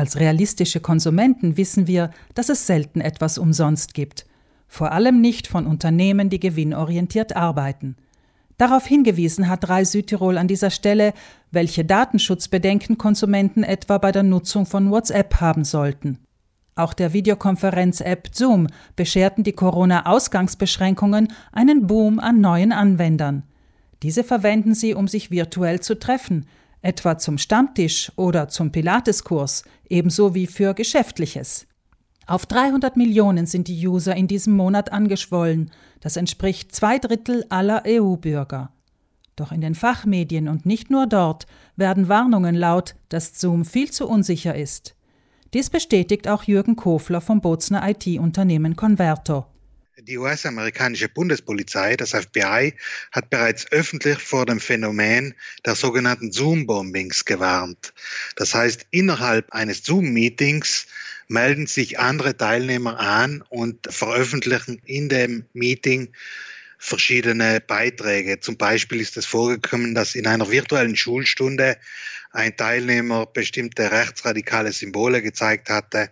Als realistische Konsumenten wissen wir, dass es selten etwas umsonst gibt. Vor allem nicht von Unternehmen, die gewinnorientiert arbeiten. Darauf hingewiesen hat Rai Südtirol an dieser Stelle, welche Datenschutzbedenken Konsumenten etwa bei der Nutzung von WhatsApp haben sollten. Auch der Videokonferenz-App Zoom bescherten die Corona-Ausgangsbeschränkungen einen Boom an neuen Anwendern. Diese verwenden sie, um sich virtuell zu treffen, etwa zum Stammtisch oder zum Pilateskurs, ebenso wie für Geschäftliches. Auf 300 Millionen sind die User in diesem Monat angeschwollen, das entspricht zwei Drittel aller EU-Bürger. Doch in den Fachmedien und nicht nur dort werden Warnungen laut, dass Zoom viel zu unsicher ist. Dies bestätigt auch Jürgen Kofler vom Bozner IT-Unternehmen Converto. Die US-amerikanische Bundespolizei, das FBI, hat bereits öffentlich vor dem Phänomen der sogenannten Zoom-Bombings gewarnt. Das heißt, innerhalb eines Zoom-Meetings melden sich andere Teilnehmer an und veröffentlichen in dem Meeting verschiedene Beiträge. Zum Beispiel ist es vorgekommen, dass in einer virtuellen Schulstunde ein Teilnehmer bestimmte rechtsradikale Symbole gezeigt hatte.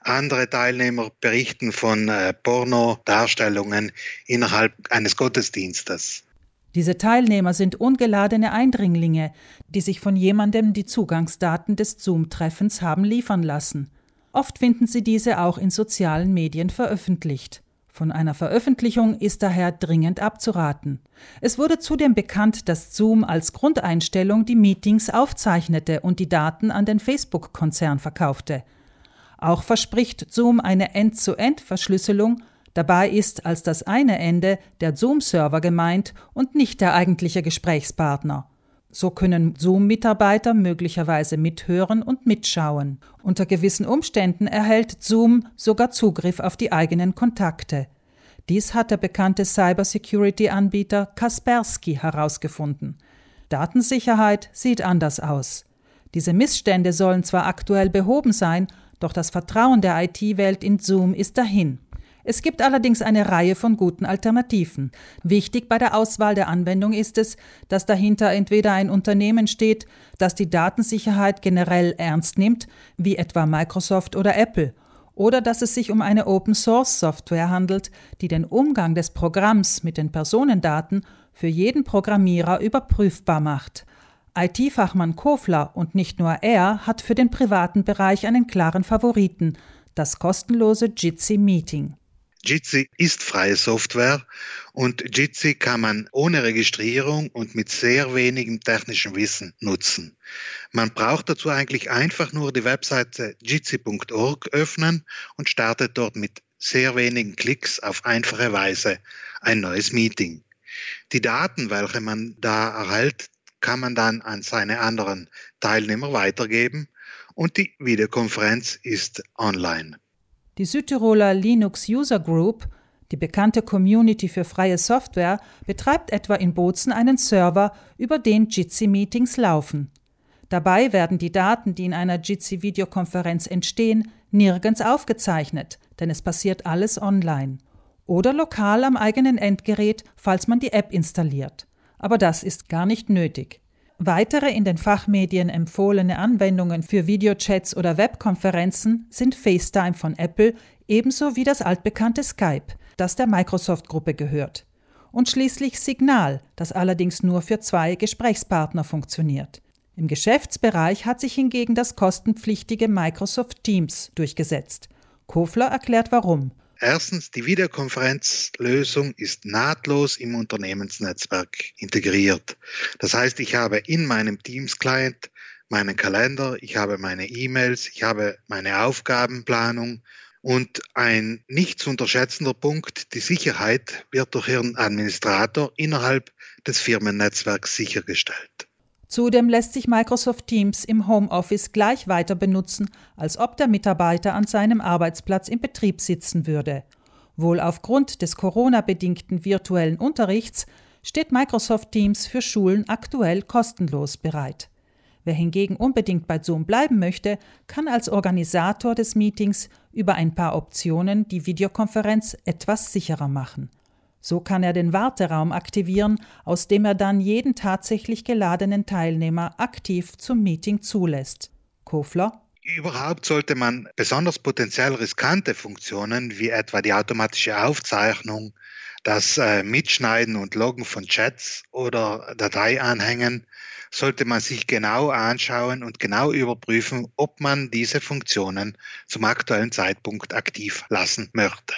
Andere Teilnehmer berichten von äh, Pornodarstellungen innerhalb eines Gottesdienstes. Diese Teilnehmer sind ungeladene Eindringlinge, die sich von jemandem die Zugangsdaten des Zoom-Treffens haben liefern lassen. Oft finden Sie diese auch in sozialen Medien veröffentlicht. Von einer Veröffentlichung ist daher dringend abzuraten. Es wurde zudem bekannt, dass Zoom als Grundeinstellung die Meetings aufzeichnete und die Daten an den Facebook-Konzern verkaufte. Auch verspricht Zoom eine End-zu-End-Verschlüsselung, dabei ist als das eine Ende der Zoom-Server gemeint und nicht der eigentliche Gesprächspartner. So können Zoom-Mitarbeiter möglicherweise mithören und mitschauen. Unter gewissen Umständen erhält Zoom sogar Zugriff auf die eigenen Kontakte. Dies hat der bekannte Cybersecurity-Anbieter Kaspersky herausgefunden. Datensicherheit sieht anders aus. Diese Missstände sollen zwar aktuell behoben sein, doch das Vertrauen der IT-Welt in Zoom ist dahin. Es gibt allerdings eine Reihe von guten Alternativen. Wichtig bei der Auswahl der Anwendung ist es, dass dahinter entweder ein Unternehmen steht, das die Datensicherheit generell ernst nimmt, wie etwa Microsoft oder Apple, oder dass es sich um eine Open-Source-Software handelt, die den Umgang des Programms mit den Personendaten für jeden Programmierer überprüfbar macht. IT-Fachmann Kofler und nicht nur er hat für den privaten Bereich einen klaren Favoriten, das kostenlose Jitsi Meeting. Jitsi ist freie Software und Jitsi kann man ohne Registrierung und mit sehr wenigem technischem Wissen nutzen. Man braucht dazu eigentlich einfach nur die Webseite jitsi.org öffnen und startet dort mit sehr wenigen Klicks auf einfache Weise ein neues Meeting. Die Daten, welche man da erhält, kann man dann an seine anderen Teilnehmer weitergeben und die Videokonferenz ist online. Die Südtiroler Linux User Group, die bekannte Community für freie Software, betreibt etwa in Bozen einen Server, über den Jitsi-Meetings laufen. Dabei werden die Daten, die in einer Jitsi-Videokonferenz entstehen, nirgends aufgezeichnet, denn es passiert alles online. Oder lokal am eigenen Endgerät, falls man die App installiert. Aber das ist gar nicht nötig. Weitere in den Fachmedien empfohlene Anwendungen für Videochats oder Webkonferenzen sind FaceTime von Apple ebenso wie das altbekannte Skype, das der Microsoft-Gruppe gehört. Und schließlich Signal, das allerdings nur für zwei Gesprächspartner funktioniert. Im Geschäftsbereich hat sich hingegen das kostenpflichtige Microsoft Teams durchgesetzt. Kofler erklärt warum. Erstens, die Videokonferenzlösung ist nahtlos im Unternehmensnetzwerk integriert. Das heißt, ich habe in meinem Teams-Client meinen Kalender, ich habe meine E-Mails, ich habe meine Aufgabenplanung und ein nicht zu unterschätzender Punkt, die Sicherheit wird durch Ihren Administrator innerhalb des Firmennetzwerks sichergestellt. Zudem lässt sich Microsoft Teams im Homeoffice gleich weiter benutzen, als ob der Mitarbeiter an seinem Arbeitsplatz im Betrieb sitzen würde. Wohl aufgrund des Corona-bedingten virtuellen Unterrichts steht Microsoft Teams für Schulen aktuell kostenlos bereit. Wer hingegen unbedingt bei Zoom bleiben möchte, kann als Organisator des Meetings über ein paar Optionen die Videokonferenz etwas sicherer machen. So kann er den Warteraum aktivieren, aus dem er dann jeden tatsächlich geladenen Teilnehmer aktiv zum Meeting zulässt. Kofler Überhaupt sollte man besonders potenziell riskante Funktionen wie etwa die automatische Aufzeichnung, das äh, Mitschneiden und Loggen von Chats oder Dateianhängen, sollte man sich genau anschauen und genau überprüfen, ob man diese Funktionen zum aktuellen Zeitpunkt aktiv lassen möchte.